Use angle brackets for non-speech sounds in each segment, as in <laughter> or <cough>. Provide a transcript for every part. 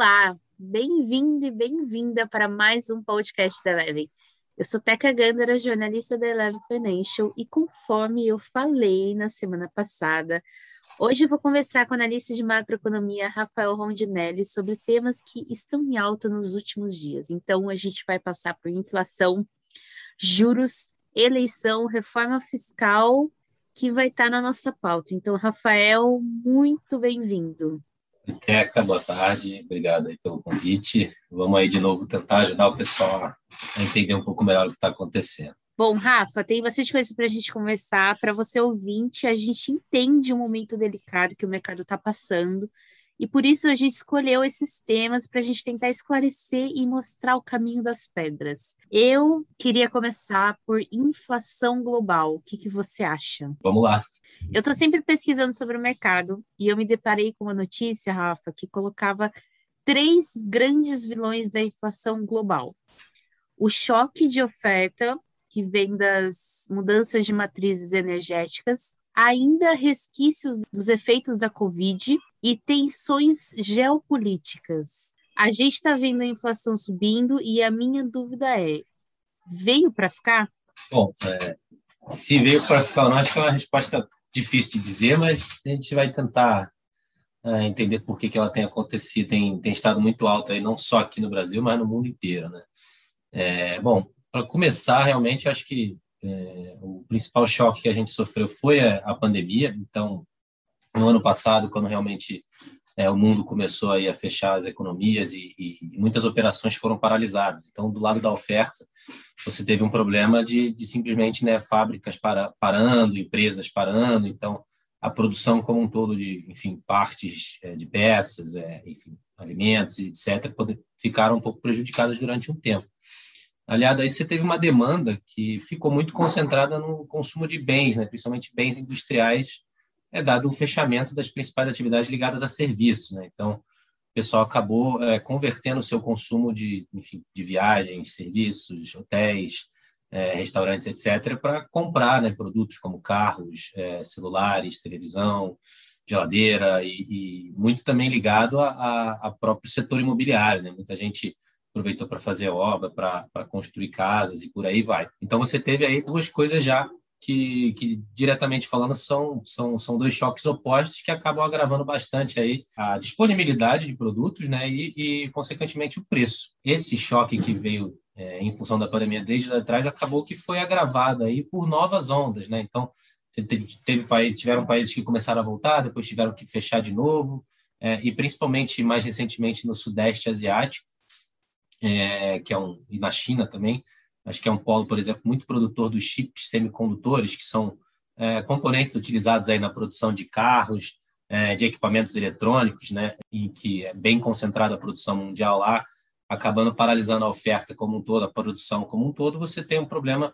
Olá, bem-vindo e bem-vinda para mais um podcast da Eleven. Eu sou Teca Gandara, jornalista da Eleven Financial, e conforme eu falei na semana passada, hoje eu vou conversar com o analista de macroeconomia Rafael Rondinelli sobre temas que estão em alta nos últimos dias. Então, a gente vai passar por inflação, juros, eleição, reforma fiscal, que vai estar na nossa pauta. Então, Rafael, muito bem-vindo. Teca, boa tarde, obrigado aí pelo convite. Vamos aí de novo tentar ajudar o pessoal a entender um pouco melhor o que está acontecendo. Bom, Rafa, tem bastante coisa para a gente conversar. Para você ouvinte, a gente entende o momento delicado que o mercado está passando e por isso a gente escolheu esses temas para a gente tentar esclarecer e mostrar o caminho das pedras. Eu queria começar por inflação global. O que, que você acha? Vamos lá. Eu estou sempre pesquisando sobre o mercado e eu me deparei com uma notícia, Rafa, que colocava três grandes vilões da inflação global: o choque de oferta, que vem das mudanças de matrizes energéticas, ainda resquícios dos efeitos da Covid e tensões geopolíticas. A gente está vendo a inflação subindo e a minha dúvida é: veio para ficar? Bom, é, se veio para ficar ou não, acho que é uma resposta difícil de dizer, mas a gente vai tentar é, entender por que, que ela tem acontecido, tem, tem estado muito alta aí, não só aqui no Brasil, mas no mundo inteiro. Né? É, bom, para começar, realmente, acho que é, o principal choque que a gente sofreu foi a, a pandemia. Então, no ano passado, quando realmente é, o mundo começou aí a fechar as economias e, e, muitas operações foram paralisadas. Então, do lado da oferta, você teve um problema de, de simplesmente né, fábricas para, parando, empresas parando. Então, a produção como um todo de, enfim, partes é, de peças, é, enfim, alimentos, etc., ficaram um pouco prejudicadas durante um tempo. Aliado aí, você teve uma demanda que ficou muito concentrada no consumo de bens, né? principalmente bens industriais, é dado o fechamento das principais atividades ligadas a serviços. Né? Então, o pessoal acabou é, convertendo o seu consumo de, enfim, de viagens, serviços, hotéis, é, restaurantes, etc., para comprar né, produtos como carros, é, celulares, televisão, geladeira e, e muito também ligado a, a, a, próprio setor imobiliário. Né? Muita gente aproveitou para fazer obra, para construir casas e por aí vai. Então você teve aí duas coisas já que, que, diretamente falando são, são, são dois choques opostos que acabam agravando bastante aí a disponibilidade de produtos né, e, e consequentemente o preço. Esse choque que veio é, em função da pandemia desde lá atrás acabou que foi agravado aí por novas ondas, né? Então teve, teve países, tiveram países que começaram a voltar, depois tiveram que fechar de novo, é, e principalmente mais recentemente no sudeste asiático, é, que é um, e na China também, acho que é um polo, por exemplo, muito produtor dos chips semicondutores, que são é, componentes utilizados aí na produção de carros, é, de equipamentos eletrônicos, né, em que é bem concentrada a produção mundial lá, acabando paralisando a oferta como um todo, a produção como um todo, você tem um problema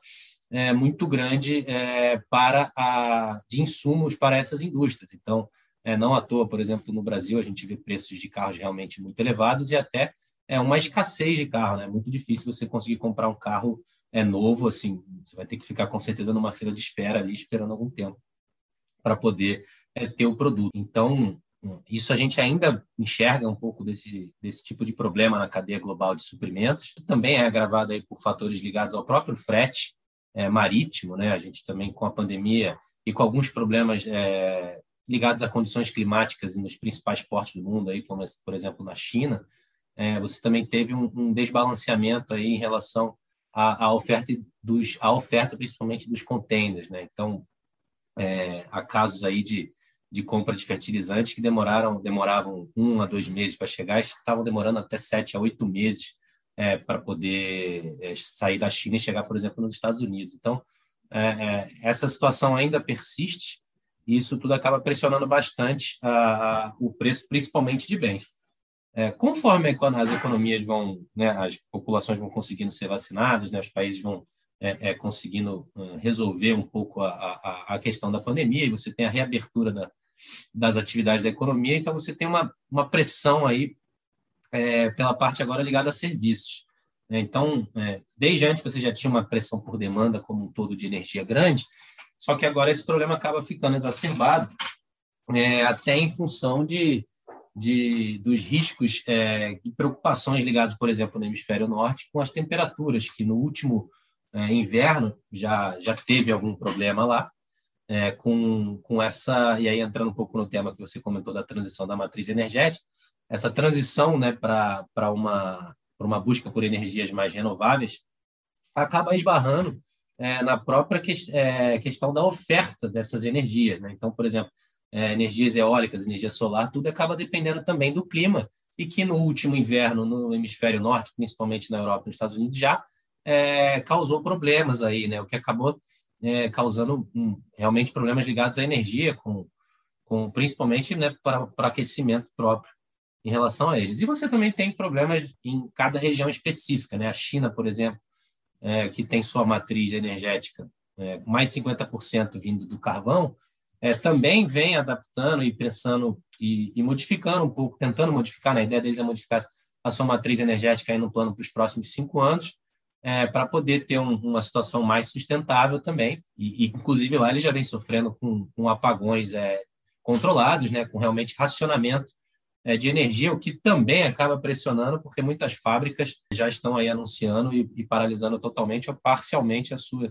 é, muito grande é, para a, de insumos para essas indústrias. Então, é, não à toa, por exemplo, no Brasil, a gente vê preços de carros realmente muito elevados e até é uma escassez de carro, né? É muito difícil você conseguir comprar um carro é novo, assim, você vai ter que ficar com certeza numa fila de espera ali, esperando algum tempo para poder é, ter o produto. Então, isso a gente ainda enxerga um pouco desse, desse tipo de problema na cadeia global de suprimentos. Também é agravado aí por fatores ligados ao próprio frete é, marítimo, né? A gente também com a pandemia e com alguns problemas é, ligados a condições climáticas nos principais portos do mundo, aí, como por exemplo na China, é, você também teve um, um, desbalanceamento aí em relação à, à, oferta dos, à oferta principalmente dos containers, né? Então, é, há casos aí de, de compra de fertilizantes que demoraram demoravam um a dois meses para chegar, estavam demorando até sete a oito meses é, para poder é, sair da China e chegar, por exemplo, nos Estados Unidos. Então, é, é, essa situação ainda persiste e isso tudo acaba pressionando bastante a, a, o preço, principalmente de bens. É, conforme as economias vão, né, as populações vão conseguindo ser vacinadas, né, os países vão é, é, conseguindo resolver um pouco a, a, a, questão da pandemia, e você tem a reabertura da, das atividades da economia, então você tem uma, uma pressão aí é, pela parte agora ligada a serviços. Né? Então, é, desde antes você já tinha uma pressão por demanda como um todo de energia grande, só que agora esse problema acaba ficando exacerbado é, até em função de de, dos riscos é, e preocupações ligados, por exemplo, no hemisfério norte, com as temperaturas, que no último é, inverno já, já teve algum problema lá, é, com, com essa, e aí entrando um pouco no tema que você comentou da transição da matriz energética, essa transição né, para uma, uma busca por energias mais renováveis acaba esbarrando é, na própria que, é, questão da oferta dessas energias. Né? Então, por exemplo, é, energias eólicas, energia solar, tudo acaba dependendo também do clima, e que no último inverno no hemisfério norte, principalmente na Europa e nos Estados Unidos, já é, causou problemas aí, né? o que acabou é, causando um, realmente problemas ligados à energia, com, com principalmente né, para, aquecimento próprio em relação a eles. E você também tem problemas em cada região específica. Né? A China, por exemplo, é, que tem sua matriz energética é, mais 50% vindo do carvão, é, também vem adaptando e pensando e, e, modificando um pouco, tentando modificar, né? a ideia deles é modificar a sua matriz energética aí no plano para os próximos cinco anos, é, para poder ter um, uma situação mais sustentável também. E, e, inclusive, lá ele já vem sofrendo com, com apagões é, controlados, né? com realmente racionamento é, de energia, o que também acaba pressionando, porque muitas fábricas já estão aí anunciando e, e paralisando totalmente ou parcialmente a sua,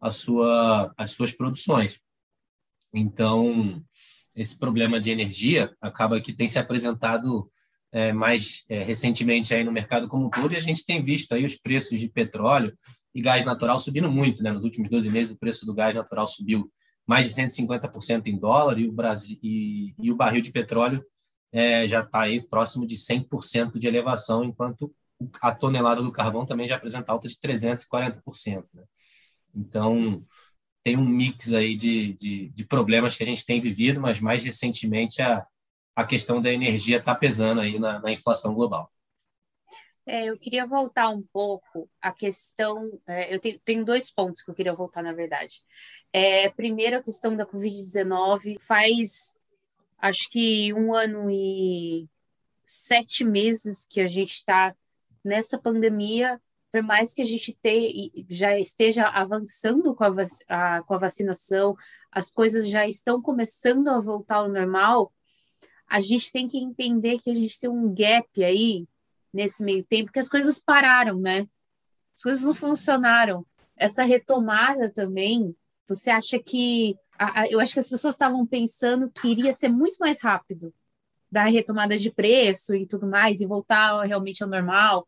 a sua, as suas produções. Então, esse problema de energia acaba que tem se apresentado é, mais é, recentemente aí no mercado como um todo, e a gente tem visto aí os preços de petróleo e gás natural subindo muito. Né? Nos últimos 12 meses, o preço do gás natural subiu mais de 150% em dólar e o, Brasil, e, e o barril de petróleo é, já está aí próximo de 100% de elevação, enquanto a tonelada do carvão também já apresenta alta de 340%. Né? Então, tem um mix aí de, de, de, problemas que a gente tem vivido, mas mais recentemente a, a questão da energia está pesando aí na, na inflação global. É, eu queria voltar um pouco a questão. É, eu tenho, tenho, dois pontos que eu queria voltar, na verdade. É, primeiro, a questão da Covid-19. Faz, acho que um ano e sete meses que a gente está nessa pandemia por mais que a gente te, já esteja avançando com a, a, com a vacinação, as coisas já estão começando a voltar ao normal, a gente tem que entender que a gente tem um gap aí nesse meio tempo, que as coisas pararam, né? As coisas não funcionaram. Essa retomada também, você acha que. A, a, eu acho que as pessoas estavam pensando que iria ser muito mais rápido da retomada de preço e tudo mais, e voltar realmente ao normal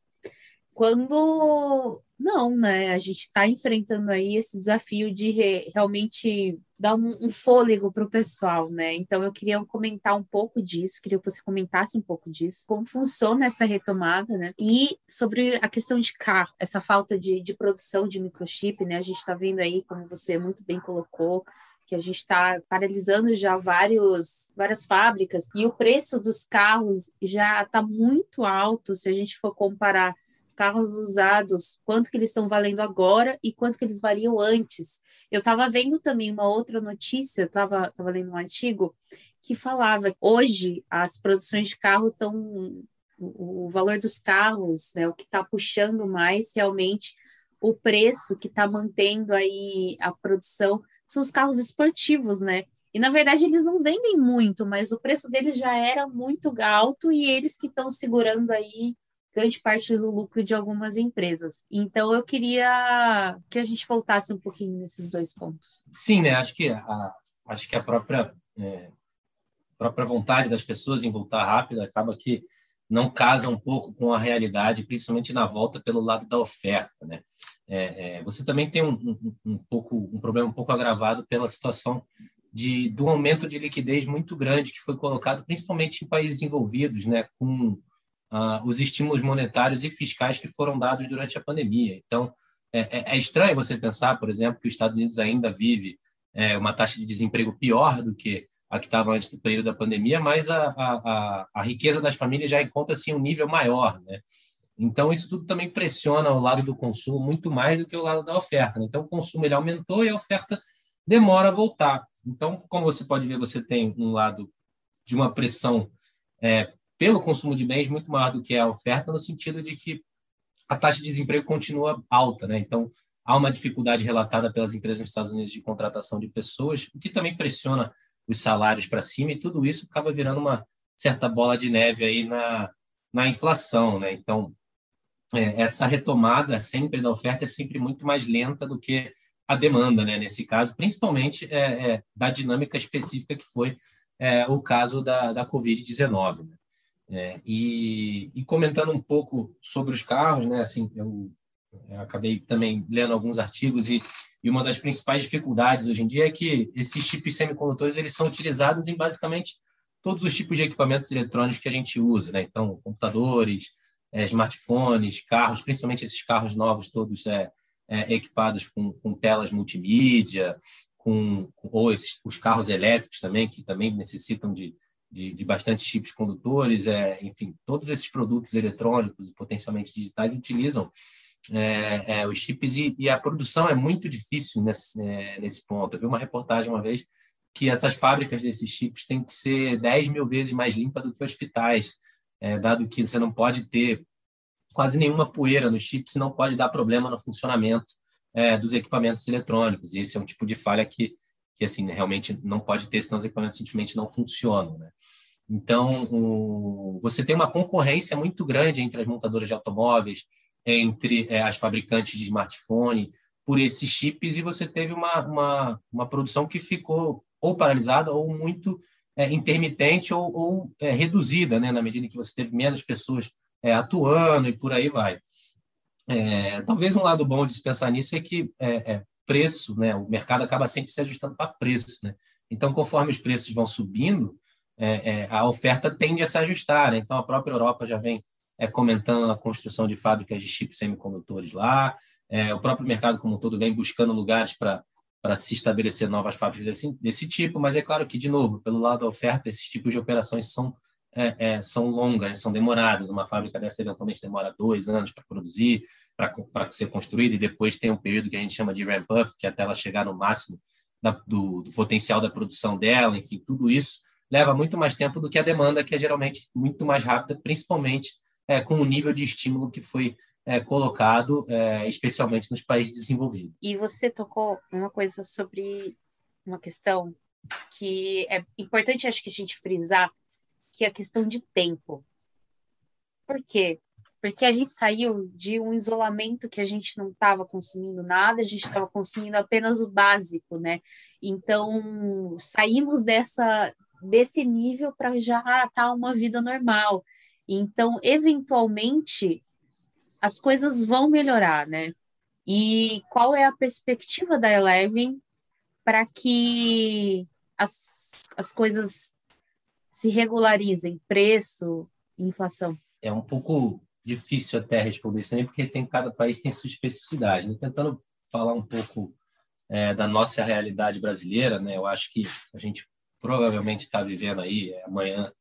quando não, né? A gente está enfrentando aí esse desafio de re, realmente dar um, um fôlego para o pessoal, né? Então eu queria comentar um pouco disso, queria que você comentasse um pouco disso, como funciona essa retomada, né? E sobre a questão de carro, essa falta de, de produção de microchip, né? A gente está vendo aí, como você muito bem colocou, que a gente está paralisando já vários, várias fábricas e o preço dos carros já está muito alto se a gente for comparar carros usados, quanto que eles estão valendo agora e quanto que eles valiam antes. Eu estava vendo também uma outra notícia, estava lendo um artigo que falava que hoje as produções de carros estão o, o valor dos carros, né, o que está puxando mais realmente o preço que está mantendo aí a produção são os carros esportivos, né? E na verdade eles não vendem muito, mas o preço deles já era muito alto e eles que estão segurando aí grande parte do lucro de algumas empresas. Então, eu queria que a gente voltasse um pouquinho nesses dois pontos. Sim, né? Acho que a, acho que a própria, é, própria vontade das pessoas em voltar rápido acaba que não casa um pouco com a realidade, principalmente na volta pelo lado da oferta, né? É, é, você também tem um, um, um, pouco um problema um pouco agravado pela situação de do aumento de liquidez muito grande que foi colocado principalmente em países desenvolvidos, né? Com uh, os estímulos monetários e fiscais que foram dados durante a pandemia. Então, é, é, é estranho você pensar, por exemplo, que os Estados Unidos ainda vive é, uma taxa de desemprego pior do que a que estava antes do período da pandemia, mas a, a, a riqueza das famílias já encontra-se em um nível maior, né? Então, isso tudo também pressiona o lado do consumo muito mais do que o lado da oferta. Né? Então, o consumo ele aumentou e a oferta demora a voltar. Então, como você pode ver, você tem um lado de uma pressão é, pelo consumo de bens muito maior do que a oferta, no sentido de que a taxa de desemprego continua alta, né? Então, há uma dificuldade relatada pelas empresas nos Estados Unidos de contratação de pessoas, o que também pressiona os salários para cima, e tudo isso acaba virando uma, certa bola de neve aí na, na inflação, né? Então, é, essa retomada sempre da oferta é sempre muito mais lenta do que a demanda, né? Nesse caso, principalmente é, é, da dinâmica específica que foi é, o caso da, da Covid-19. Né? É, e, e, comentando um pouco sobre os carros, né? Assim, eu, eu acabei também lendo alguns artigos e, e, uma das principais dificuldades hoje em dia é que esses chips semicondutores eles são utilizados em basicamente todos os tipos de equipamentos eletrônicos que a gente usa, né? Então, computadores, é, smartphones, carros, principalmente esses carros novos todos é, é, equipados com, com, telas multimídia, com, com ou esses, os carros elétricos também, que também necessitam de, de, de bastante chips condutores, é, enfim, todos esses produtos eletrônicos e potencialmente digitais utilizam é, é, os chips e, e, a produção é muito difícil nesse, é, nesse ponto. Eu vi uma reportagem uma vez que essas fábricas desses chips têm que ser 10 mil vezes mais limpas do que hospitais, é, dado que você não pode ter quase nenhuma poeira no chip, senão pode dar problema no funcionamento é, dos equipamentos eletrônicos. E esse é um tipo de falha que, que assim, realmente não pode ter, senão os equipamentos simplesmente não funcionam. Né? Então, o, você tem uma concorrência muito grande entre as montadoras de automóveis, entre é, as fabricantes de smartphone, por esses chips, e você teve uma, uma, uma produção que ficou ou paralisada ou muito é, intermitente ou, ou é, reduzida, né, na medida que você teve menos pessoas é, atuando e por aí vai. É, talvez um lado bom de se pensar nisso é que é, preço, né, o mercado acaba sempre se ajustando para preço. Né? Então, conforme os preços vão subindo, a oferta tende a se ajustar. Né? Então, a própria Europa já vem comentando a construção de fábricas de chips semicondutores lá, o próprio mercado como um todo vem buscando lugares para para se estabelecer novas fábricas desse, desse tipo, mas é claro que, de novo, pelo lado da oferta, esses tipos de operações são, é, é, são longas, são demoradas. Uma fábrica dessa eventualmente demora dois anos para produzir, para ser construída, e depois tem um período que a gente chama de ramp-up, que é até ela chegar no máximo da, do, do, potencial da produção dela, enfim, tudo isso leva muito mais tempo do que a demanda, que é geralmente muito mais rápida, principalmente é, com o nível de estímulo que foi é, colocado, é, especialmente nos países desenvolvidos. E você tocou uma coisa sobre uma questão que é importante, acho que a gente frisar, que é questão de tempo. Por quê? Porque a gente saiu de um isolamento que a gente não estava consumindo nada, a gente estava consumindo apenas o básico, né? Então, saímos dessa desse nível para já estar tá uma vida normal. Então, eventualmente, as coisas vão melhorar, né? E qual é a perspectiva da Eleven para que as, as coisas se regularizem, preço, inflação? É um pouco difícil até responder isso também, porque tem cada país tem sua especificidade. Né? Tentando falar um pouco é, da nossa realidade brasileira, né? Eu acho que a gente provavelmente está vivendo aí é, amanhã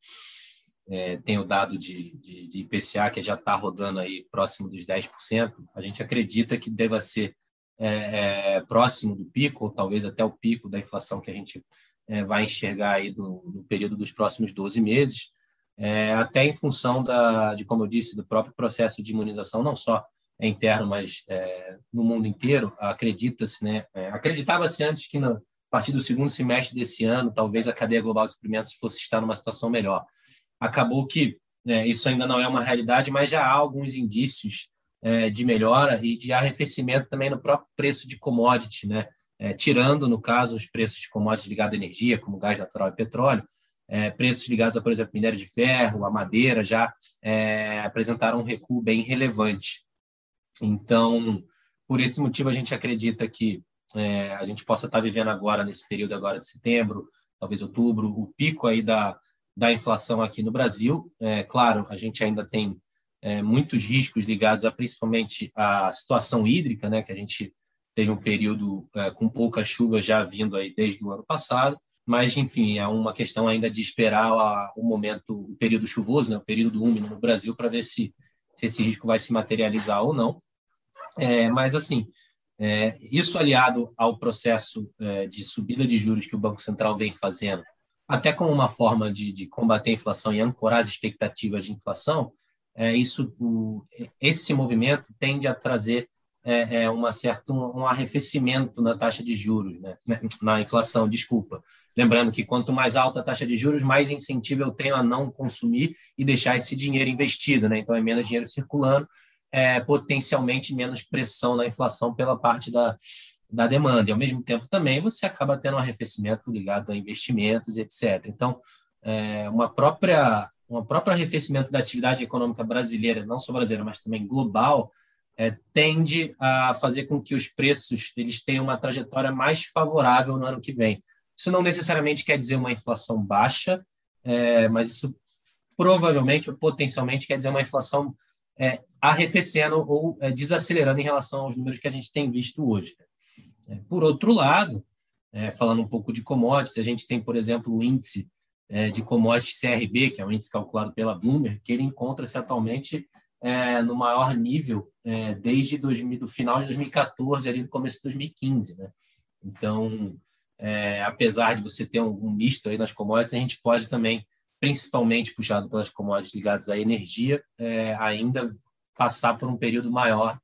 é, tem o dado de, de, de IPCA que já está rodando aí próximo dos 10%, a gente acredita que deva ser é, é, próximo do pico, ou talvez até o pico da inflação que a gente é, vai enxergar aí no, no, período dos próximos 12 meses, é, até em função da, de, como eu disse, do próprio processo de imunização, não só interno, mas é, no mundo inteiro, acredita-se, né, acreditava-se antes que no, a partir do segundo semestre desse ano, talvez a cadeia global de suprimentos fosse estar numa situação melhor acabou que é, isso ainda não é uma realidade, mas já há alguns indícios é, de melhora e de arrefecimento também no próprio preço de commodity, né? É, tirando, no caso, os preços de commodities ligados à energia, como gás natural e petróleo, é, preços ligados a, por exemplo, minério de ferro, a madeira, já é, apresentaram um recuo bem relevante. Então, por esse motivo, a gente acredita que é, a gente possa estar vivendo agora, nesse período agora de setembro, talvez outubro, o pico aí da, da inflação aqui no Brasil. É, claro, a gente ainda tem é, muitos riscos ligados a principalmente à situação hídrica, né, que a gente teve um período é, com pouca chuva já vindo aí desde o ano passado, mas enfim é uma questão ainda de esperar a, o momento, o período chuvoso, né, o período úmido no Brasil para ver se, se esse risco vai se materializar ou não. É, mas assim, é, isso aliado ao processo é, de subida de juros que o Banco Central vem fazendo até como uma forma de, de combater a inflação e ancorar as expectativas de inflação, é, isso, o, esse movimento tende a trazer é, é uma certa um, um, arrefecimento na taxa de juros, né? <laughs> na inflação, desculpa. Lembrando que quanto mais alta a taxa de juros, mais incentivo eu tenho a não consumir e deixar esse dinheiro investido, né? Então é menos dinheiro circulando, é, potencialmente menos pressão na inflação pela parte da, da demanda. E ao mesmo tempo também você acaba tendo um arrefecimento ligado a investimentos, etc. Então, é, uma própria um próprio arrefecimento da atividade econômica brasileira, não só brasileira, mas também global, é, tende a fazer com que os preços eles tenham uma trajetória mais favorável no ano que vem. Isso não necessariamente quer dizer uma inflação baixa, é, mas isso provavelmente ou potencialmente quer dizer uma inflação é, arrefecendo ou é, desacelerando em relação aos números que a gente tem visto hoje. É, por outro lado, é, falando um pouco de commodities, a gente tem, por exemplo, o índice é, de commodities CRB, que é um índice calculado pela Bloomberg, que ele encontra-se atualmente é, no maior nível é, desde 2000, do final de 2014 ali no começo de 2015, né? Então, é, apesar de você ter um, um, misto aí nas commodities, a gente pode também, principalmente puxado pelas commodities ligadas à energia, é, ainda passar por um período maior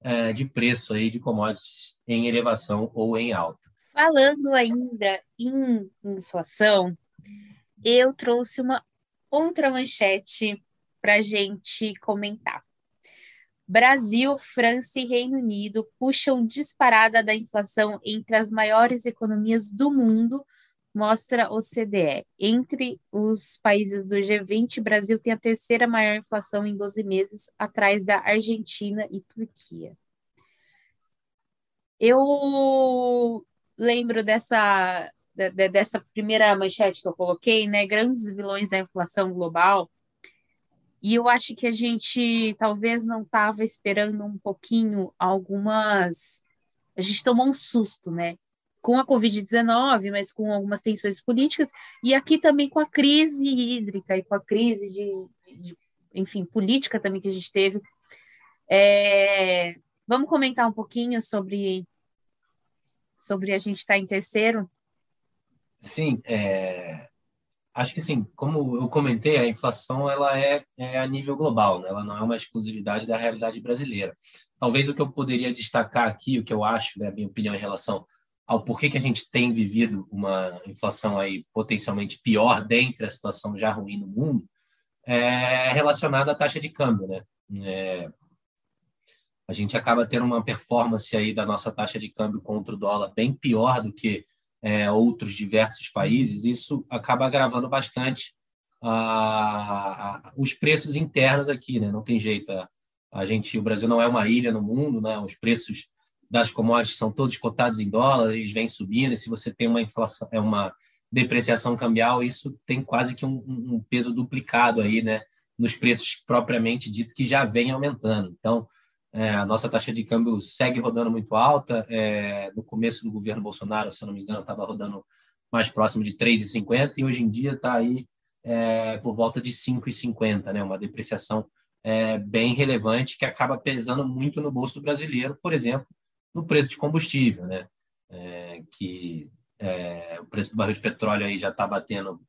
é, de preço aí de commodities em elevação ou em alta. Falando ainda em inflação, eu trouxe uma outra manchete para a gente comentar. Brasil, França e Reino Unido puxam disparada da inflação entre as maiores economias do mundo, mostra o CDE. Entre os países do G20, Brasil tem a terceira maior inflação em 12 meses, atrás da Argentina e Turquia. Eu lembro dessa, dessa primeira manchete que eu coloquei, né? Grandes vilões da inflação global e eu acho que a gente talvez não estava esperando um pouquinho algumas. A gente tomou um susto, né? Com a Covid-19, mas com algumas tensões políticas, e aqui também com a crise hídrica e com a crise de, de enfim, política também que a gente teve. É, vamos comentar um pouquinho sobre, sobre a gente estar tá em terceiro? Sim, é, Acho que sim, como eu comentei, a inflação ela é, é a nível global, né? ela não é uma exclusividade da realidade brasileira. Talvez o que eu poderia destacar aqui, o que eu acho, né, a minha opinião em relação ao porquê que a gente tem vivido uma inflação aí potencialmente pior dentre a situação já ruim no mundo, é relacionada à taxa de câmbio, né? É, a gente acaba tendo uma performance aí da nossa taxa de câmbio contra o dólar bem pior do que é, outros diversos países, isso acaba agravando bastante os preços internos aqui, né? Não tem jeito. A, a, gente, o Brasil não é uma ilha no mundo, né? Os preços das commodities são todos cotados em dólares, vêm subindo. E se você tem uma inflação, é uma depreciação cambial, isso tem quase que um, um peso duplicado aí, né? Nos preços propriamente dito que já vem aumentando. Então, é, a nossa taxa de câmbio segue rodando muito alta. É, no começo do governo Bolsonaro, se eu não me engano, estava rodando mais próximo de 3,50 e hoje em dia está aí é, por volta de 5,50, né? uma depreciação é, bem relevante que acaba pesando muito no bolso do brasileiro, por exemplo, no preço de combustível, né? É, que é, o preço do barril de petróleo aí já está batendo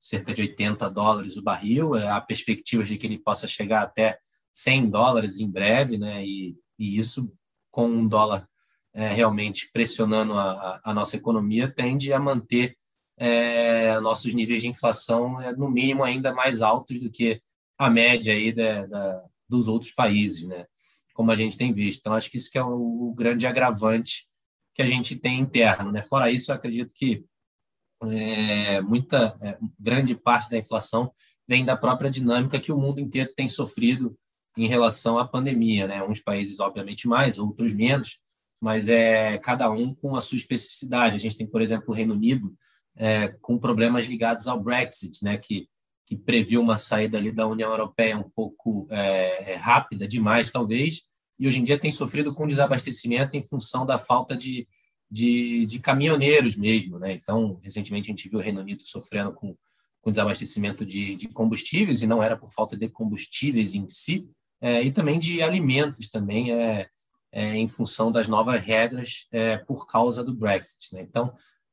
cerca de 80 dólares o barril, há perspectivas de que ele possa chegar até 100 dólares em breve, né? E, e isso, com um dólar é, realmente pressionando a, a, nossa economia, tende a manter é, nossos níveis de inflação, é, no mínimo, ainda mais altos do que a média aí da, da, dos outros países, né? Como a gente tem visto. Então, acho que isso que é o, o grande agravante que a gente tem interno, né? Fora isso, eu acredito que é, muita é, grande parte da inflação vem da própria dinâmica que o mundo inteiro tem sofrido em relação à pandemia, né? Uns países, obviamente, mais, outros menos, mas é cada um com a sua especificidade. A gente tem, por exemplo, o Reino Unido é, com problemas ligados ao Brexit, né? Que, que previu uma saída ali da União Europeia um pouco é, é, rápida demais, talvez, e hoje em dia tem sofrido com desabastecimento em função da falta de, de, de caminhoneiros mesmo, né? Então, recentemente a gente viu o Reino Unido sofrendo com, com desabastecimento de, de combustíveis, e não era por falta de combustíveis em si, é, e também de alimentos também é, é, em função das novas regras é, por causa do Brexit. Né? Então,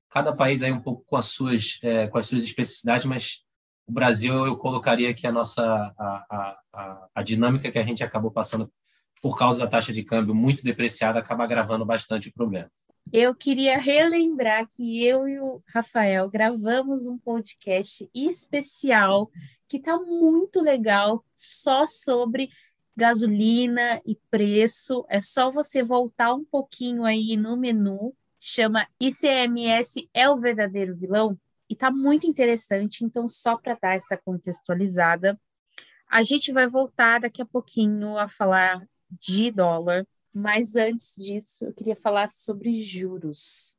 cada país aí um pouco com as suas é, com as suas especificidades, mas o Brasil eu colocaria que a nossa a, a, a, dinâmica que a gente acabou passando por causa da taxa de câmbio muito depreciada, acaba agravando bastante o problema. Eu queria relembrar que eu e o Rafael gravamos um podcast especial que está muito legal, só sobre gasolina e preço. É só você voltar um pouquinho aí no menu, chama ICMS é o verdadeiro vilão e tá muito interessante. Então, só para dar essa contextualizada, a gente vai voltar daqui a pouquinho a falar de dólar mas antes disso, eu queria falar sobre juros.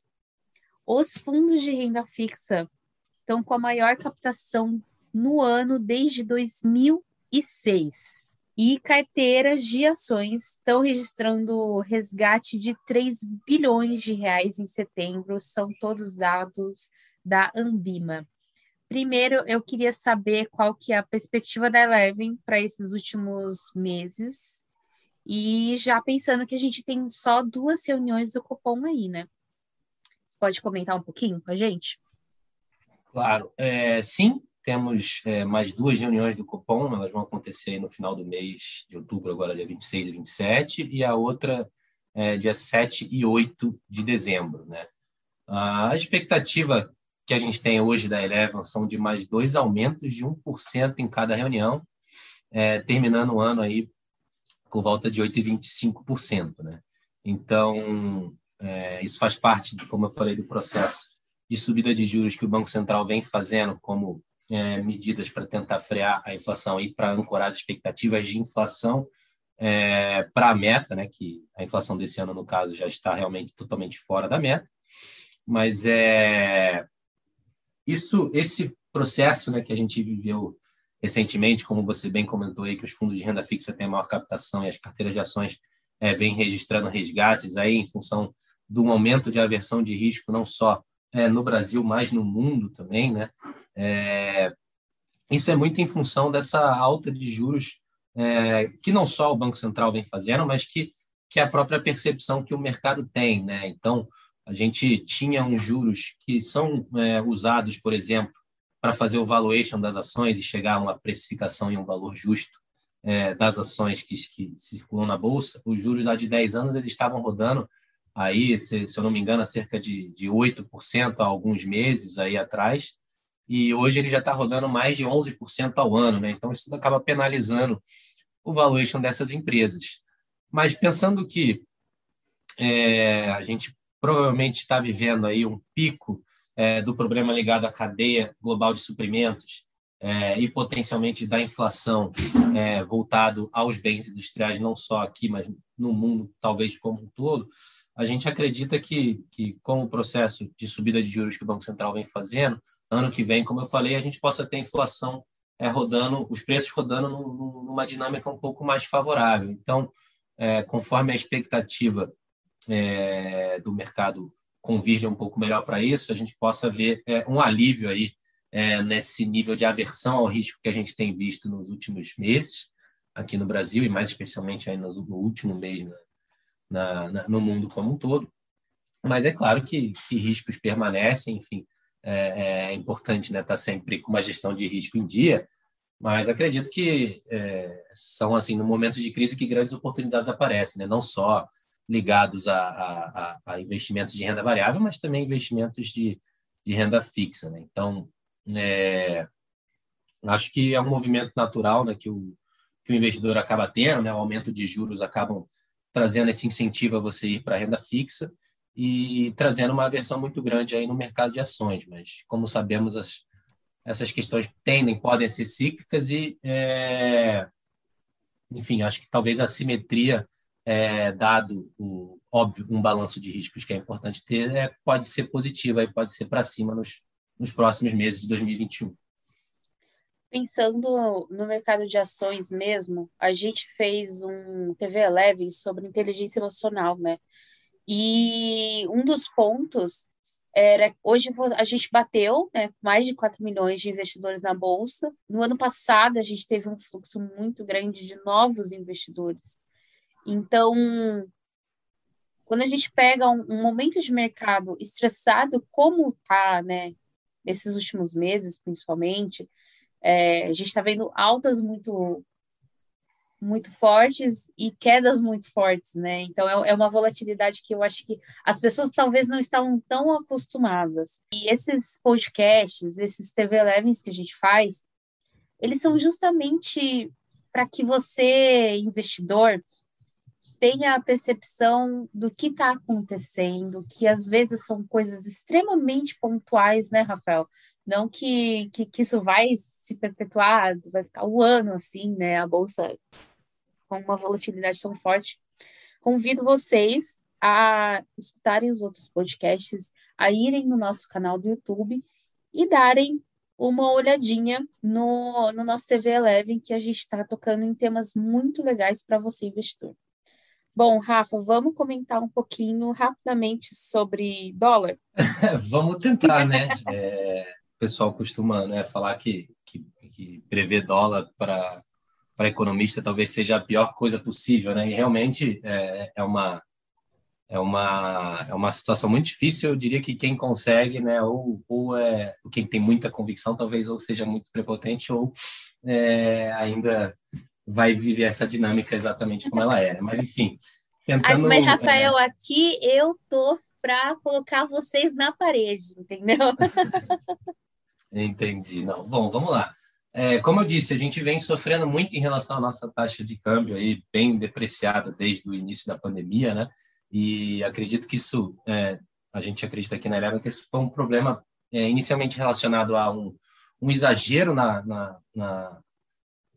Os fundos de renda fixa estão com a maior captação no ano desde 2006. E carteiras de ações estão registrando resgate de 3 bilhões de reais em setembro, são todos dados da Ambima. Primeiro, eu queria saber qual que é a perspectiva da Eleven para esses últimos meses e já pensando que a gente tem só duas reuniões do Copom aí, né? Você pode comentar um pouquinho com a gente? Claro. É, sim, temos é, mais duas reuniões do Copom, elas vão acontecer no final do mês de outubro, agora dia 26 e 27, e a outra é, dia 7 e 8 de dezembro. Né? A expectativa que a gente tem hoje da Eleven são de mais dois aumentos de 1% em cada reunião, é, terminando o ano aí por volta de 8,25%. Né? Então, é, isso faz parte, como eu falei, do processo de subida de juros que o Banco Central vem fazendo como é, medidas para tentar frear a inflação e para ancorar as expectativas de inflação é, para a meta, né, que a inflação desse ano, no caso, já está realmente totalmente fora da meta. Mas é, isso, esse processo né, que a gente viveu recentemente, como você bem comentou aí, que os fundos de renda fixa têm maior captação e as carteiras de ações é, vêm registrando resgates aí em função do aumento de aversão de risco, não só é, no Brasil, mas no mundo também, né? É, isso é muito em função dessa alta de juros é, que não só o Banco Central vem fazendo, mas que, que a própria percepção que o mercado tem, né? Então, a gente tinha uns juros que são é, usados, por exemplo, para fazer o valuation das ações e chegar a uma precificação e um valor justo é, das ações que, que, circulam na bolsa, os juros lá de 10 anos eles estavam rodando aí, se, se eu não me engano, cerca de, de 8% há alguns meses aí atrás, e hoje ele já está rodando mais de 11% ao ano, né? Então isso tudo acaba penalizando o valuation dessas empresas. Mas pensando que é, a gente provavelmente está vivendo aí um pico é, do problema ligado à cadeia global de suprimentos é, e potencialmente da inflação é, voltado aos bens industriais, não só aqui, mas no mundo, talvez como um todo, a gente acredita que, que com o processo de subida de juros que o Banco Central vem fazendo, ano que vem, como eu falei, a gente possa ter inflação é, rodando, os preços rodando numa dinâmica um pouco mais favorável. Então, é, conforme a expectativa é, do mercado convirja um pouco melhor para isso, a gente possa ver é, um alívio aí é, nesse nível de aversão ao risco que a gente tem visto nos últimos meses aqui no Brasil e mais especialmente aí no último mês né, na, na, no mundo como um todo. Mas é claro que, que riscos permanecem, enfim, é, é importante estar né, tá sempre com uma gestão de risco em dia, mas acredito que é, são assim no momento de crise que grandes oportunidades aparecem, né? não só ligados a, a, a, investimentos de renda variável, mas também investimentos de, de renda fixa. Né? Então, é, acho que é um movimento natural né, que, o, que o investidor acaba tendo, né? o aumento de juros acabam trazendo esse incentivo a você ir para a renda fixa e trazendo uma aversão muito grande aí no mercado de ações. Mas, como sabemos, as, essas questões tendem, podem ser cíclicas e, é, enfim, acho que talvez a simetria é, dado o óbvio um balanço de riscos que é importante ter, é, pode ser positiva e pode ser para cima nos, nos próximos meses de 2021. Pensando no mercado de ações mesmo, a gente fez um TV Eleven sobre inteligência emocional, né? E um dos pontos era hoje a gente bateu né, mais de 4 milhões de investidores na bolsa. No ano passado a gente teve um fluxo muito grande de novos investidores. Então, quando a gente pega um, um momento de mercado estressado, como tá, né, nesses últimos meses, principalmente, é, a gente está vendo altas muito muito fortes e quedas muito fortes, né? Então é, é, uma volatilidade que eu acho que as pessoas talvez não estavam tão acostumadas. E esses podcasts, esses TV Elevens que a gente faz, eles são justamente para que você, investidor, tenha a percepção do que está acontecendo, que às vezes são coisas extremamente pontuais, né, Rafael? Não que, que, que isso vai se perpetuar, vai ficar o um ano assim, né? A bolsa com uma volatilidade tão forte. Convido vocês a escutarem os outros podcasts, a irem no nosso canal do YouTube e darem uma olhadinha no, no nosso TV Eleven, que a gente está tocando em temas muito legais para você, investidor. Bom, Rafa, vamos comentar um pouquinho rapidamente sobre dólar? <laughs> vamos tentar, né? É, o pessoal costuma né, falar que, que, que prever dólar para economista talvez seja a pior coisa possível, né? E realmente é, é, uma é uma é uma situação muito difícil. Eu diria que quem consegue, né? Ou, ou é quem tem muita convicção, talvez ou seja muito prepotente ou é, ainda vai viver essa dinâmica exatamente como ela é. Mas enfim, tentando. Mas Rafael, é... aqui eu tô para colocar vocês na parede, entendeu? <laughs> Entendi. Não, bom, vamos lá. É, como eu disse, a gente vem sofrendo muito em relação à nossa taxa de câmbio aí bem depreciada desde o início da pandemia, né? E acredito que isso, é, a gente acredita aqui na Eleva que isso foi um problema é, inicialmente relacionado a um, um exagero na, na, na,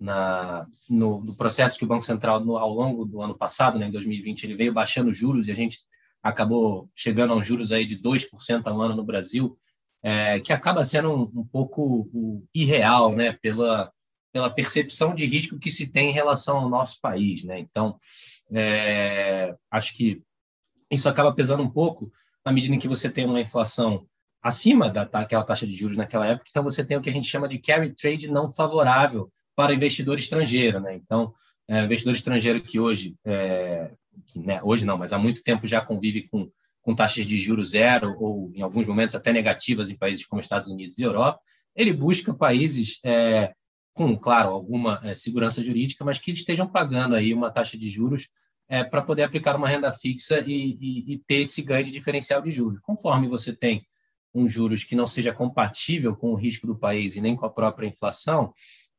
na no, no, processo que o Banco Central, no, ao longo do ano passado, né, em 2020, ele veio baixando juros e a gente acabou chegando a uns juros aí de 2% ao ano no Brasil, é, que acaba sendo um, um pouco um, irreal, né, pela, pela percepção de risco que se tem em relação ao nosso país, né? Então, é, acho que isso acaba pesando um pouco na medida em que você tem uma inflação acima daquela taxa de juros naquela época, então você tem o que a gente chama de carry trade não favorável para investidor estrangeiro, né? Então, é, investidor estrangeiro que hoje, é, que, né, hoje não, mas há muito tempo já convive com com taxas de juros zero ou, em alguns momentos, até negativas em países como Estados Unidos e Europa, ele busca países é, com, claro, alguma é, segurança jurídica, mas que estejam pagando aí uma taxa de juros é, para poder aplicar uma renda fixa e, e, e, ter esse ganho de diferencial de juros. Conforme você tem um juros que não seja compatível com o risco do país e nem com a própria inflação,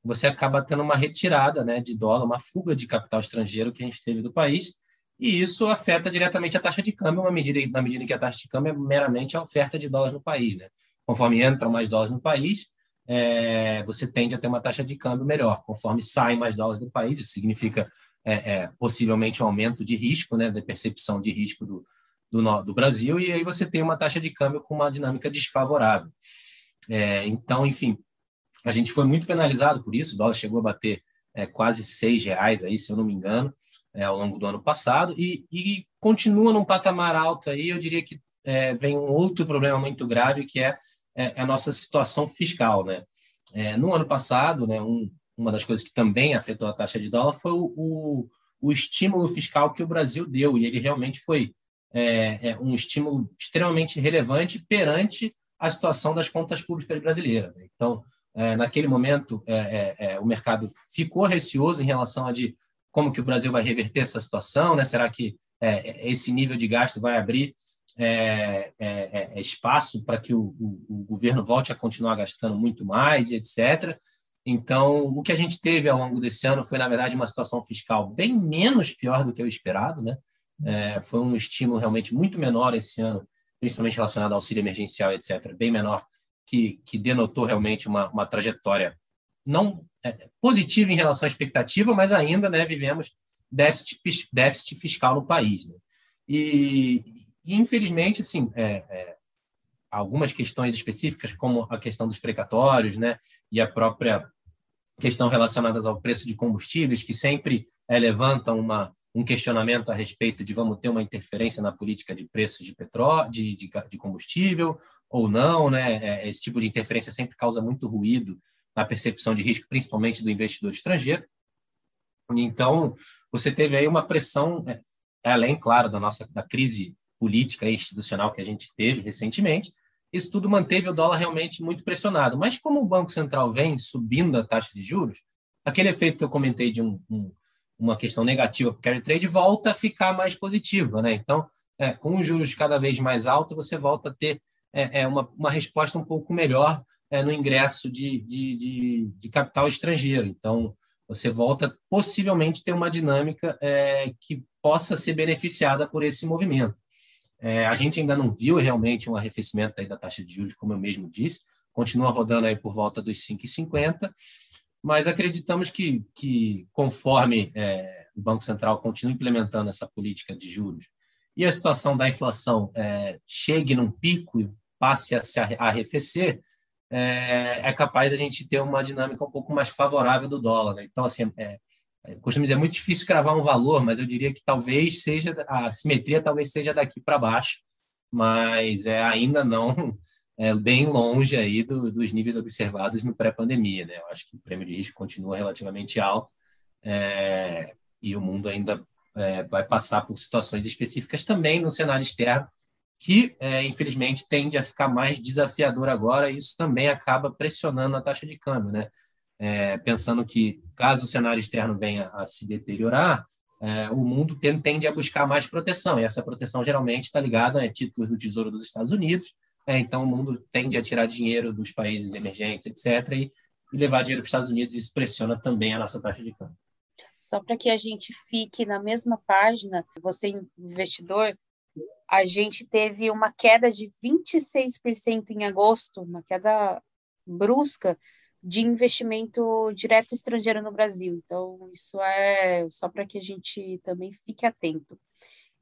você acaba tendo uma retirada né, de dólar, uma fuga de capital estrangeiro que a gente teve do país, e isso afeta diretamente a taxa de câmbio, uma medida, na medida que a taxa de câmbio é meramente a oferta de dólares no país. Né? Conforme entram mais dólares no país, é, você tende a ter uma taxa de câmbio melhor. Conforme saem mais dólares do país, isso significa é, é, possivelmente um aumento de risco, né, da percepção de risco do, do, do, Brasil, e aí você tem uma taxa de câmbio com uma dinâmica desfavorável. É, então, enfim, a gente foi muito penalizado por isso, o dólar chegou a bater é, quase seis reais aí, se eu não me engano, é, ao longo do ano passado e, e, continua num patamar alto aí. Eu diria que é, vem um outro problema muito grave que é, é, é a nossa situação fiscal, né? É, no ano passado, né, um, uma das coisas que também afetou a taxa de dólar foi o, o, o estímulo fiscal que o Brasil deu e ele realmente foi um estímulo extremamente relevante perante a situação das contas públicas brasileiras. Né? Então, naquele momento, o mercado ficou receoso em relação a de como que o Brasil vai reverter essa situação, né? Será que é, esse nível de gasto vai abrir é, é, é espaço para que o, o, o, governo volte a continuar gastando muito mais e etc. Então, o que a gente teve ao longo desse ano foi, na verdade, uma situação fiscal bem menos pior do que o esperado, né? É, foi um estímulo realmente muito menor esse ano, principalmente relacionado ao auxílio emergencial, etc., bem menor, que, que denotou realmente uma, uma trajetória não é, positivo em relação à expectativa, mas ainda né, vivemos déficit, déficit fiscal no país. Né? E, e, infelizmente, assim, é, é, algumas questões específicas, como a questão dos precatórios né, e a própria questão relacionadas ao preço de combustíveis, que sempre é, levantam uma, um questionamento a respeito de vamos ter uma interferência na política de preços de petróleo, de, de, de combustível ou não, né? É, esse tipo de interferência sempre causa muito ruído na percepção de risco, principalmente do investidor estrangeiro. Então, você teve aí uma pressão, é, além, claro, da nossa da crise política e institucional que a gente teve recentemente, isso tudo manteve o dólar realmente muito pressionado. Mas como o Banco Central vem subindo a taxa de juros, aquele efeito que eu comentei de um, um, uma questão negativa para o carry trade, volta a ficar mais positiva. Né? Então, é, com os juros cada vez mais altos, você volta a ter é, é uma, uma resposta um pouco melhor é, no ingresso de, de, de, de, capital estrangeiro. Então, você volta possivelmente ter uma dinâmica é, que possa ser beneficiada por esse movimento. É, a gente ainda não viu realmente um arrefecimento da taxa de juros, como eu mesmo disse, continua rodando aí por volta dos 5,50, mas acreditamos que, que conforme é, o Banco Central continua implementando essa política de juros e a situação da inflação é, chegue num pico e passe a se arrefecer, é, é capaz a gente ter uma dinâmica um pouco mais favorável do dólar. Né? Então, assim, é, é, costumo dizer, é muito difícil cravar um valor, mas eu diria que talvez seja, a simetria talvez seja daqui para baixo, mas é ainda não é, bem longe aí do, dos níveis observados no pré-pandemia. Né? Eu acho que o prêmio de risco continua relativamente alto é, e o mundo ainda é, vai passar por situações específicas também no cenário externo, que é, infelizmente tende a ficar mais desafiador agora, e isso também acaba pressionando a taxa de câmbio. Né? é, pensando que, caso o cenário externo venha a se deteriorar, é, o mundo tende a buscar mais proteção, e essa proteção geralmente está ligada a títulos do Tesouro dos Estados Unidos, é, então o mundo tende a tirar dinheiro dos países emergentes, etc., e, e levar dinheiro para os Estados Unidos, isso pressiona também a nossa taxa de câmbio. Só para que a gente fique na mesma página, você investidor, a gente teve uma queda de 26% em agosto, uma queda brusca, de investimento direto estrangeiro no Brasil. Então, isso é só para que a gente também fique atento.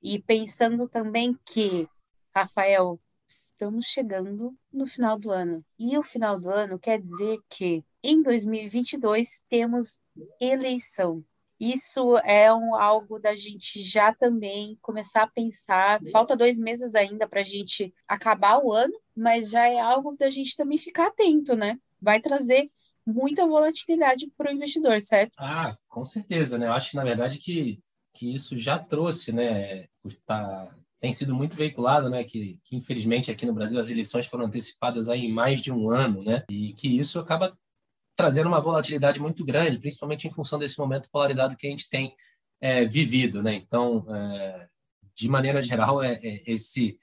E pensando também que, Rafael, estamos chegando no final do ano. E o final do ano quer dizer que em 2022 temos eleição. Isso é um, algo da gente já também começar a pensar. Falta dois meses ainda para a gente acabar o ano, mas já é algo da gente também ficar atento, né? vai trazer muita volatilidade para o investidor, certo? Ah, com certeza, né? Eu acho, na verdade, que, que isso já trouxe, né? Tá, tem sido muito veiculado, né? Que, que, infelizmente, aqui no Brasil, as eleições foram antecipadas aí em mais de um ano, né? E que isso acaba trazendo uma volatilidade muito grande, principalmente em função desse momento polarizado que a gente tem é, vivido, né? Então, é, de maneira geral, é, é, esse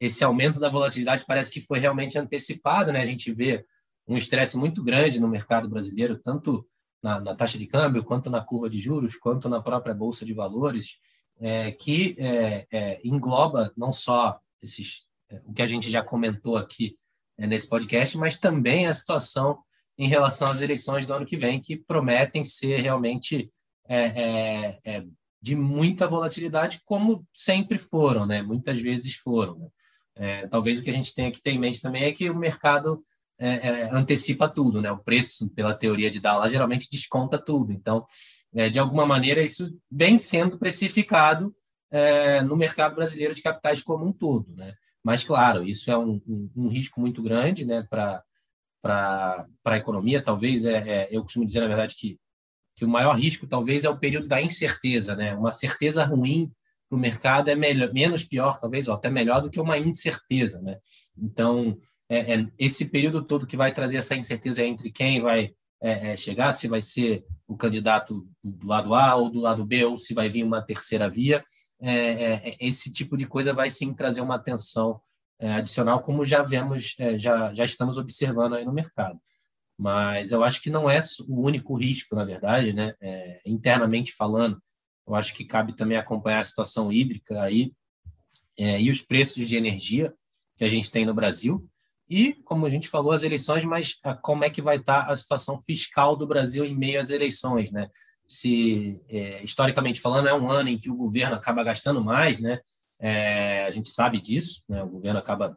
esse aumento da volatilidade parece que foi realmente antecipado, né? A gente vê um estresse muito grande no mercado brasileiro, tanto na, na, taxa de câmbio, quanto na curva de juros, quanto na própria bolsa de valores, é, que é, é, engloba não só esses, é, o que a gente já comentou aqui é, nesse podcast, mas também a situação em relação às eleições do ano que vem, que prometem ser realmente de muita volatilidade, como sempre foram, né? muitas vezes foram. Né? talvez o que a gente tenha que ter em mente também é que o mercado é, é, antecipa tudo, né? O preço, pela teoria de Dallas, geralmente desconta tudo. Então, é, de alguma maneira, isso vem sendo precificado é, no mercado brasileiro de capitais como um todo, né? Mas, claro, isso é um, um, um risco muito grande, né? Para para a economia, talvez é, é, eu costumo dizer na verdade que que o maior risco talvez é o período da incerteza, né? Uma certeza ruim para o mercado é melhor, menos pior, talvez, ou até melhor do que uma incerteza, né? Então, é, é, esse período todo que vai trazer essa incerteza entre quem vai é, é, chegar, se vai ser o candidato do lado A ou do lado B, ou se vai vir uma terceira via, é, é, esse tipo de coisa vai sim trazer uma atenção adicional, como já vemos, já, já estamos observando aí no mercado. Mas eu acho que não é o único risco, na verdade, né? internamente falando, eu acho que cabe também acompanhar a situação hídrica aí e os preços de energia que a gente tem no Brasil e, como a gente falou, as eleições, mas ah, como é que vai estar a situação fiscal do Brasil em meio às eleições, né? Se, é, historicamente falando, é um ano em que o governo acaba gastando mais, né? É, a gente sabe disso, né? O governo acaba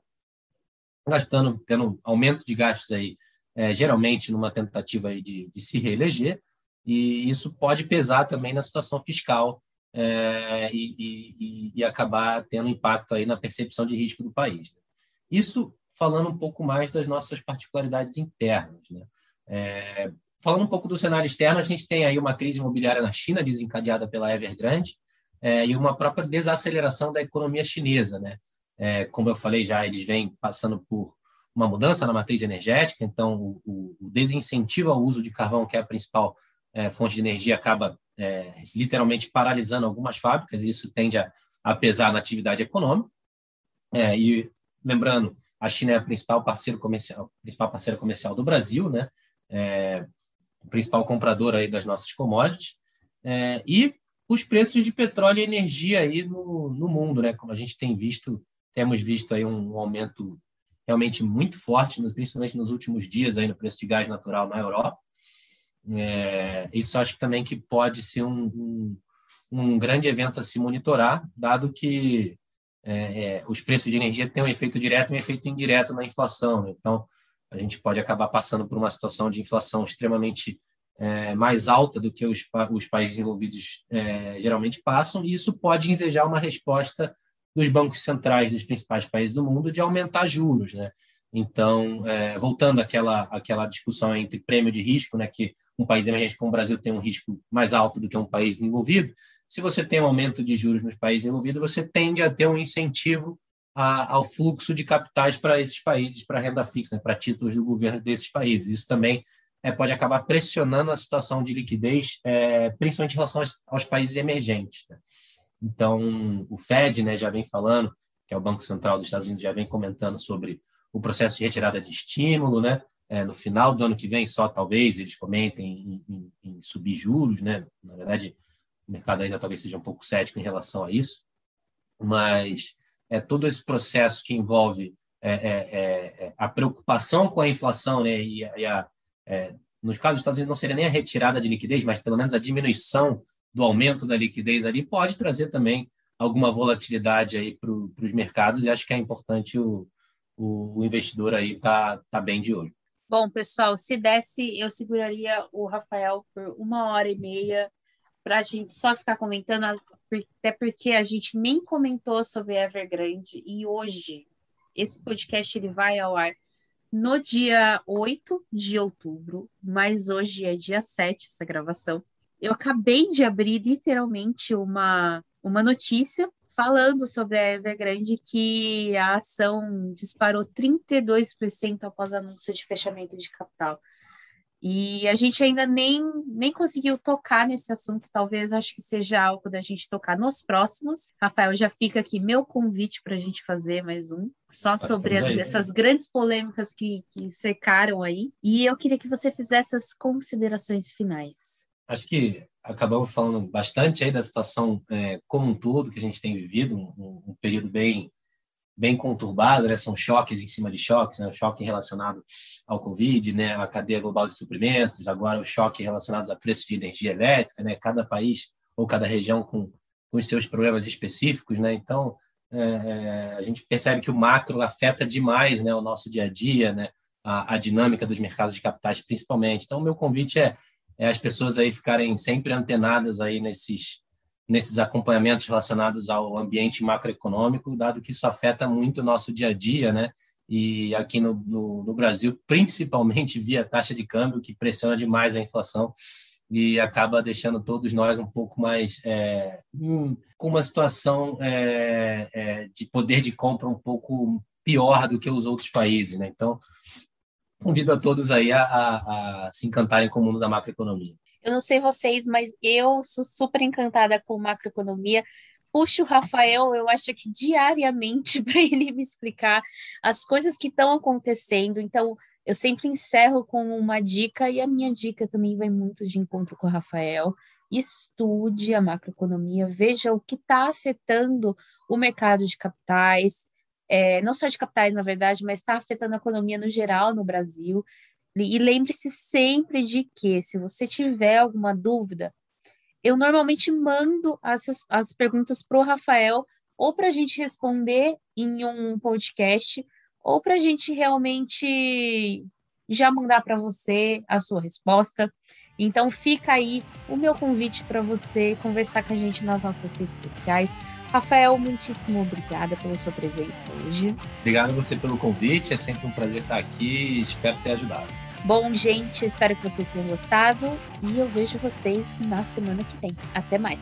gastando, tendo aumento de gastos aí, é, geralmente numa tentativa aí de, de, se reeleger, e isso pode pesar também na situação fiscal é, e, e, e, acabar tendo impacto aí na percepção de risco do país. Né? Isso falando um pouco mais das nossas particularidades internas. Né? É, falando um pouco do cenário externo, a gente tem aí uma crise imobiliária na China, desencadeada pela Evergrande, é, e uma própria desaceleração da economia chinesa. Né? É, como eu falei já, eles vêm passando por uma mudança na matriz energética, então o, o, desincentivo ao uso de carvão, que é a principal é, fonte de energia, acaba é, literalmente paralisando algumas fábricas, e isso tende a, a pesar na atividade econômica. É, e lembrando, a China é o principal parceiro comercial, principal parceiro comercial do Brasil, né? É, o principal comprador aí das nossas commodities. É, e os preços de petróleo e energia aí no, no mundo, né? Como a gente tem visto, temos visto aí um, um aumento realmente muito forte, principalmente nos últimos dias aí no preço de gás natural na Europa. É, isso acho também que pode ser um, um, um, grande evento a se monitorar, dado que é, é, os preços de energia têm um efeito direto e um efeito indireto na inflação. Né? Então, a gente pode acabar passando por uma situação de inflação extremamente é, mais alta do que os, os países envolvidos é, geralmente passam, e isso pode ensejar uma resposta dos bancos centrais dos principais países do mundo de aumentar juros, né? Então, é, voltando àquela, àquela discussão entre prêmio de risco, né, que um país emergente como o Brasil tem um risco mais alto do que um país envolvido, se você tem um aumento de juros nos países envolvidos, você tende a ter um incentivo a, ao fluxo de capitais para esses países, para renda fixa, né, para títulos do governo desses países. Isso também é, pode acabar pressionando a situação de liquidez, é, principalmente em relação aos, aos países emergentes. Né? Então, o Fed né, já vem falando, que é o Banco Central dos Estados Unidos, já vem comentando sobre o processo de retirada de estímulo, né? É, no final do ano que vem, só talvez eles comentem em, em, em, subir juros, né? Na verdade, mercado ainda talvez seja um pouco cético em relação a isso, mas é todo esse processo que envolve é, é, é, é a preocupação com a inflação, né? E, e a, é, nos casos dos Estados Unidos não seria nem a retirada de liquidez, mas pelo menos a diminuição do aumento da liquidez ali pode trazer também alguma volatilidade aí para os mercados e acho que é importante o, o, investidor aí tá, tá bem de olho. Bom, pessoal, se desse, eu seguraria o Rafael por uma hora e meia para a gente só ficar comentando, até porque a gente nem comentou sobre Evergrande e hoje esse podcast ele vai ao ar no dia 8 de outubro, mas hoje é dia 7 essa gravação. Eu acabei de abrir literalmente uma, uma notícia falando sobre a Evergrande que a ação disparou 32% após anúncio de fechamento de capital. E a gente ainda nem, nem conseguiu tocar nesse assunto, talvez acho que seja algo da gente tocar nos próximos. Rafael, já fica aqui meu convite para a gente fazer mais um, só sobre as, aí, essas né? grandes polêmicas que, que cercaram aí. E eu queria que você fizesse as considerações finais acho que acabamos falando bastante aí da situação é, como um todo que a gente tem vivido, um, um período bem bem conturbado, né? São choques em cima de choques, né? O choque relacionado ao Covid, né? A cadeia global de suprimentos, agora o choque relacionado a preço de energia elétrica, né? Cada país ou cada região com, com os seus problemas específicos, né? Então é, é, a gente percebe que o macro afeta demais, né? O nosso dia a dia, né? A, a dinâmica dos mercados de capitais, principalmente. Então, o meu convite é é as pessoas aí ficarem sempre antenadas aí nesses nesses acompanhamentos relacionados ao ambiente macroeconômico, dado que isso afeta muito o nosso dia a dia, né? E aqui no, no, no Brasil, principalmente via taxa de câmbio, que pressiona demais a inflação e acaba deixando todos nós um pouco mais é, hum, com uma situação é, é, de poder de compra um pouco pior do que os outros países, né? Então, convido a todos aí a, a, a se encantarem com o mundo da macroeconomia. Eu não sei vocês, mas eu sou super encantada com macroeconomia. Puxo o Rafael, eu acho que diariamente, <laughs> para ele me explicar as coisas que estão acontecendo. Então, eu sempre encerro com uma dica, e a minha dica também vai muito de encontro com o Rafael. Estude a macroeconomia, veja o que está afetando o mercado de capitais, é, não só de capitais, na verdade, mas está afetando a economia no geral no Brasil. E lembre-se sempre de que, se você tiver alguma dúvida, eu normalmente mando as, as perguntas para o Rafael, ou para a gente responder em um podcast, ou para a gente realmente já mandar para você a sua resposta. Então fica aí o meu convite para você conversar com a gente nas nossas redes sociais. Rafael, muitíssimo obrigada pela sua presença hoje. Obrigado a você pelo convite, é sempre um prazer estar aqui e espero ter ajudado. Bom, gente, espero que vocês tenham gostado e eu vejo vocês na semana que vem. Até mais.